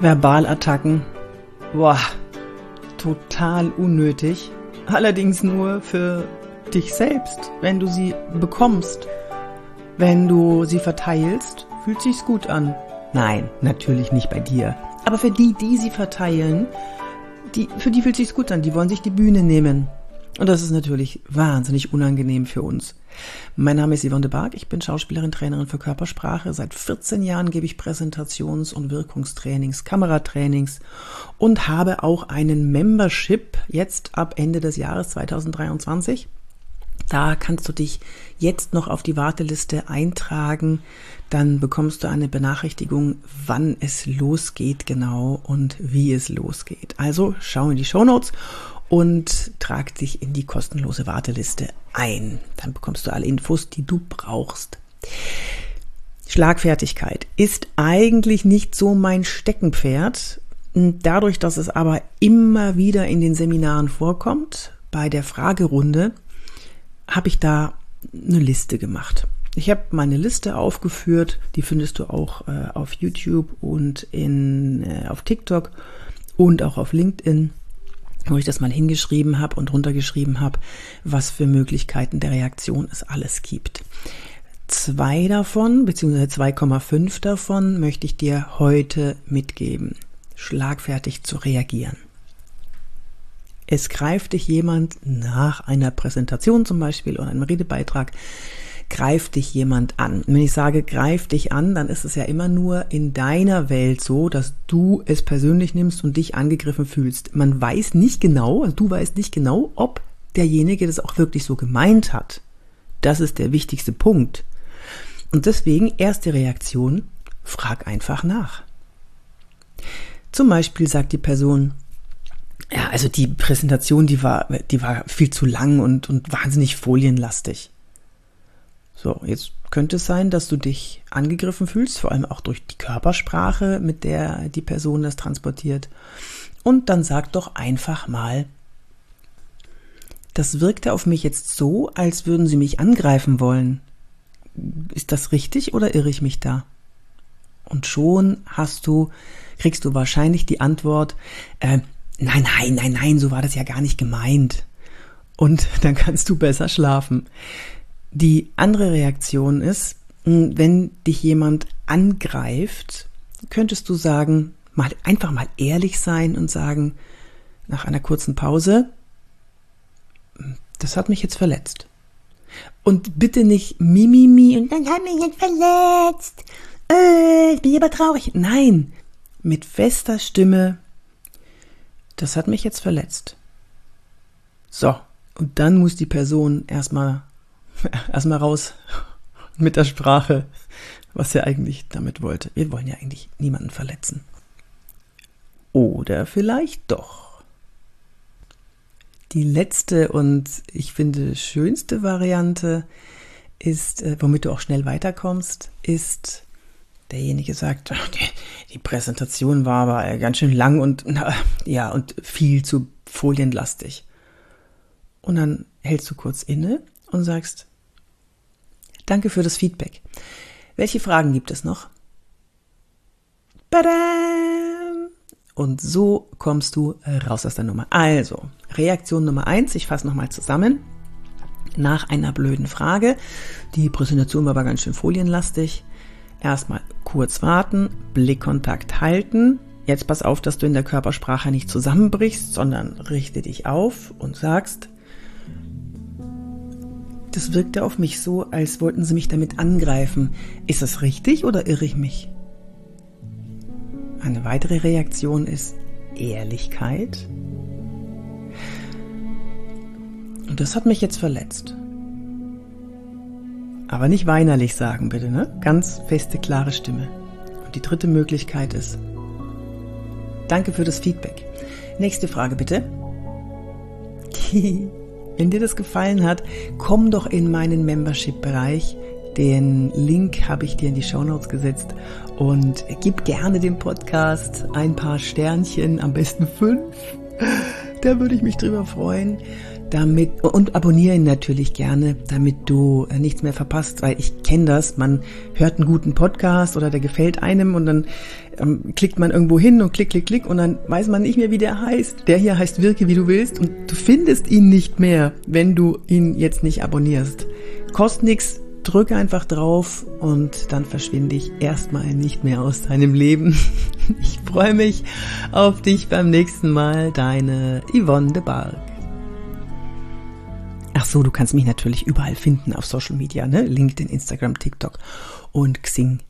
Verbalattacken. Boah, total unnötig. Allerdings nur für dich selbst, wenn du sie bekommst. Wenn du sie verteilst, fühlt sich's gut an. Nein, natürlich nicht bei dir. Aber für die, die sie verteilen, die, für die fühlt sich's gut an. Die wollen sich die Bühne nehmen. Und das ist natürlich wahnsinnig unangenehm für uns. Mein Name ist Yvonne de Barg, ich bin Schauspielerin, Trainerin für Körpersprache. Seit 14 Jahren gebe ich Präsentations- und Wirkungstrainings, Kameratrainings und habe auch einen Membership jetzt ab Ende des Jahres 2023. Da kannst du dich jetzt noch auf die Warteliste eintragen. Dann bekommst du eine Benachrichtigung, wann es losgeht genau und wie es losgeht. Also schau in die Show Notes und trag dich in die kostenlose Warteliste ein. Dann bekommst du alle Infos, die du brauchst. Schlagfertigkeit ist eigentlich nicht so mein Steckenpferd. Dadurch, dass es aber immer wieder in den Seminaren vorkommt, bei der Fragerunde, habe ich da eine Liste gemacht. Ich habe meine Liste aufgeführt, die findest du auch äh, auf YouTube und in, äh, auf TikTok und auch auf LinkedIn wo ich das mal hingeschrieben habe und runtergeschrieben habe, was für Möglichkeiten der Reaktion es alles gibt. Zwei davon, beziehungsweise 2,5 davon, möchte ich dir heute mitgeben, schlagfertig zu reagieren. Es greift dich jemand nach einer Präsentation zum Beispiel oder einem Redebeitrag greift dich jemand an. wenn ich sage, greift dich an, dann ist es ja immer nur in deiner Welt so, dass du es persönlich nimmst und dich angegriffen fühlst. Man weiß nicht genau, also du weißt nicht genau, ob derjenige das auch wirklich so gemeint hat. Das ist der wichtigste Punkt. Und deswegen erste Reaktion, frag einfach nach. Zum Beispiel sagt die Person, ja, also die Präsentation, die war, die war viel zu lang und, und wahnsinnig folienlastig. So, jetzt könnte es sein, dass du dich angegriffen fühlst, vor allem auch durch die Körpersprache, mit der die Person das transportiert. Und dann sag doch einfach mal, das wirkte auf mich jetzt so, als würden sie mich angreifen wollen. Ist das richtig oder irre ich mich da? Und schon hast du, kriegst du wahrscheinlich die Antwort, äh, nein, nein, nein, nein, so war das ja gar nicht gemeint. Und dann kannst du besser schlafen. Die andere Reaktion ist, hm, wenn dich jemand angreift, könntest du sagen, mal einfach mal ehrlich sein und sagen, nach einer kurzen Pause, hm, das hat mich jetzt verletzt. Und bitte nicht Mimimi und dann hat mich jetzt verletzt. Äh, ich bin aber traurig. Nein, mit fester Stimme, das hat mich jetzt verletzt. So, und dann muss die Person erstmal erstmal raus mit der Sprache, was er eigentlich damit wollte. Wir wollen ja eigentlich niemanden verletzen. Oder vielleicht doch. Die letzte und ich finde schönste Variante ist, äh, womit du auch schnell weiterkommst, ist, derjenige sagt, die, Präsentation war aber ganz schön lang und ja und viel zu folienlastig. Und dann hältst du kurz inne und sagst, danke für das Feedback. Welche Fragen gibt es noch? Und so kommst du raus aus der Nummer. Also, Reaktion Nummer eins. ich fasse nochmal zusammen. Nach einer blöden Frage, die Präsentation war aber ganz schön folienlastig, erstmal kurz warten, Blickkontakt halten. Jetzt pass auf, dass du in der Körpersprache nicht zusammenbrichst, sondern richte dich auf und sagst, das wirkte auf mich so, als wollten sie mich damit angreifen. Ist das richtig oder irre ich mich? Eine weitere Reaktion ist Ehrlichkeit. Und das hat mich jetzt verletzt. Aber nicht weinerlich sagen, bitte, ne? Ganz feste, klare Stimme. Und die dritte Möglichkeit ist, danke für das Feedback. Nächste Frage, bitte. Wenn dir das gefallen hat, komm doch in meinen Membership-Bereich. Den Link habe ich dir in die Show Notes gesetzt und gib gerne dem Podcast ein paar Sternchen, am besten fünf. Da würde ich mich drüber freuen. damit und abonniere ihn natürlich gerne, damit du äh, nichts mehr verpasst, weil ich kenne das, man hört einen guten Podcast oder der gefällt einem und dann ähm, klickt man irgendwo hin und klick, klick, klick und dann weiß man nicht mehr, wie der heißt. Der hier heißt Wirke, wie du willst und du findest ihn nicht mehr, wenn du ihn jetzt nicht abonnierst. Kostet nichts, drück einfach drauf und dann verschwinde ich erstmal nicht mehr aus deinem Leben. Ich freue mich auf dich beim nächsten Mal, deine Yvonne de Barg. Ach so, du kannst mich natürlich überall finden auf Social Media, ne? LinkedIn, Instagram, TikTok und Xing